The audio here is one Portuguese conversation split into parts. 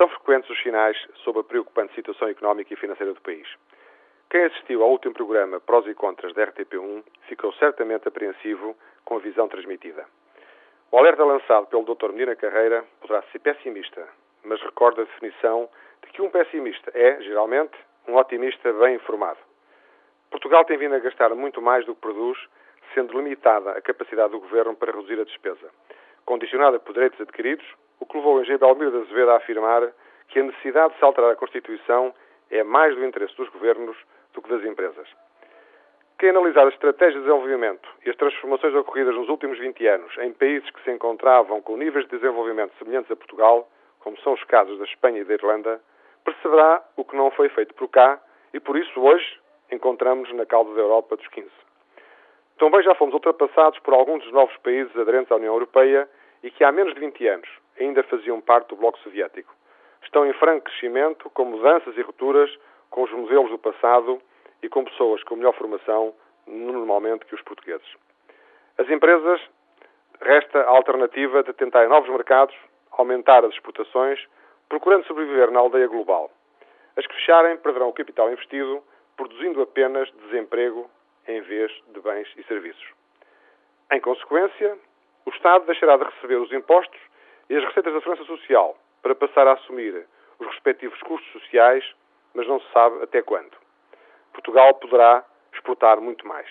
São frequentes os sinais sobre a preocupante situação económica e financeira do país. Quem assistiu ao último programa Prós e Contras da RTP1 ficou certamente apreensivo com a visão transmitida. O alerta lançado pelo Dr. Medina Carreira poderá ser pessimista, mas recorda a definição de que um pessimista é, geralmente, um otimista bem informado. Portugal tem vindo a gastar muito mais do que produz, sendo limitada a capacidade do governo para reduzir a despesa, condicionada por direitos adquiridos, o que levou Engenheiro Belmiro de Azevedo a afirmar que a necessidade de se alterar a Constituição é mais do interesse dos governos do que das empresas. Quem analisar as estratégias de desenvolvimento e as transformações ocorridas nos últimos 20 anos em países que se encontravam com níveis de desenvolvimento semelhantes a Portugal, como são os casos da Espanha e da Irlanda, perceberá o que não foi feito por cá e por isso hoje encontramos na cauda da Europa dos 15. Também já fomos ultrapassados por alguns dos novos países aderentes à União Europeia e que há menos de 20 anos ainda faziam parte do Bloco Soviético. Estão em franco crescimento, com mudanças e rupturas com os modelos do passado e com pessoas com melhor formação, normalmente, que os portugueses. As empresas, resta a alternativa de tentar novos mercados, aumentar as exportações, procurando sobreviver na aldeia global. As que fecharem perderão o capital investido, produzindo apenas desemprego em vez de bens e serviços. Em consequência, o Estado deixará de receber os impostos e as receitas da Segurança Social para passar a assumir os respectivos custos sociais, mas não se sabe até quando. Portugal poderá exportar muito mais.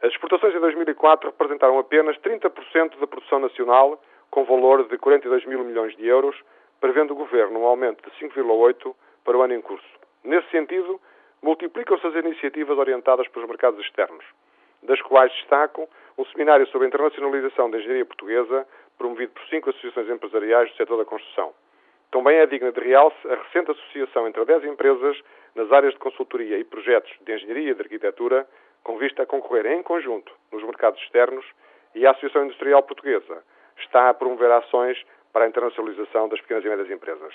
As exportações em 2004 representaram apenas 30% da produção nacional, com valor de 42 mil milhões de euros, prevendo o Governo um aumento de 5,8% para o ano em curso. Nesse sentido, multiplicam-se as iniciativas orientadas para os mercados externos, das quais destaco um seminário sobre a internacionalização da engenharia portuguesa, promovido por cinco associações empresariais do setor da construção. Também é digna de realce a recente associação entre 10 empresas nas áreas de consultoria e projetos de engenharia e de arquitetura, com vista a concorrer em conjunto nos mercados externos, e a Associação Industrial Portuguesa está a promover ações para a internacionalização das pequenas e médias empresas.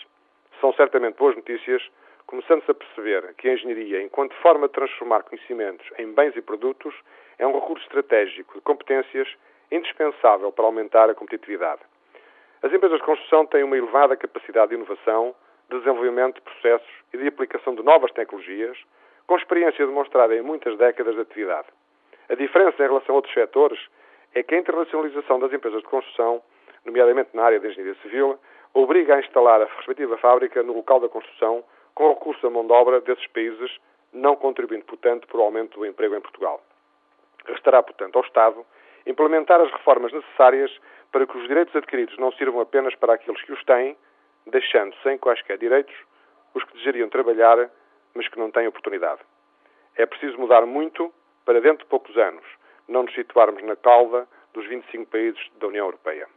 São certamente boas notícias, começando-se a perceber que a engenharia, enquanto forma de transformar conhecimentos em bens e produtos, é um recurso estratégico de competências indispensável para aumentar a competitividade. As empresas de construção têm uma elevada capacidade de inovação, de desenvolvimento de processos e de aplicação de novas tecnologias, com experiência demonstrada em muitas décadas de atividade. A diferença em relação a outros setores é que a internacionalização das empresas de construção, nomeadamente na área da engenharia civil, obriga a instalar a respectiva fábrica no local da construção com recurso à mão de obra desses países, não contribuindo, portanto, para o aumento do emprego em Portugal. Restará, portanto, ao Estado implementar as reformas necessárias para que os direitos adquiridos não sirvam apenas para aqueles que os têm, deixando sem quaisquer direitos os que desejariam trabalhar, mas que não têm oportunidade. É preciso mudar muito para, dentro de poucos anos, não nos situarmos na cauda dos 25 países da União Europeia.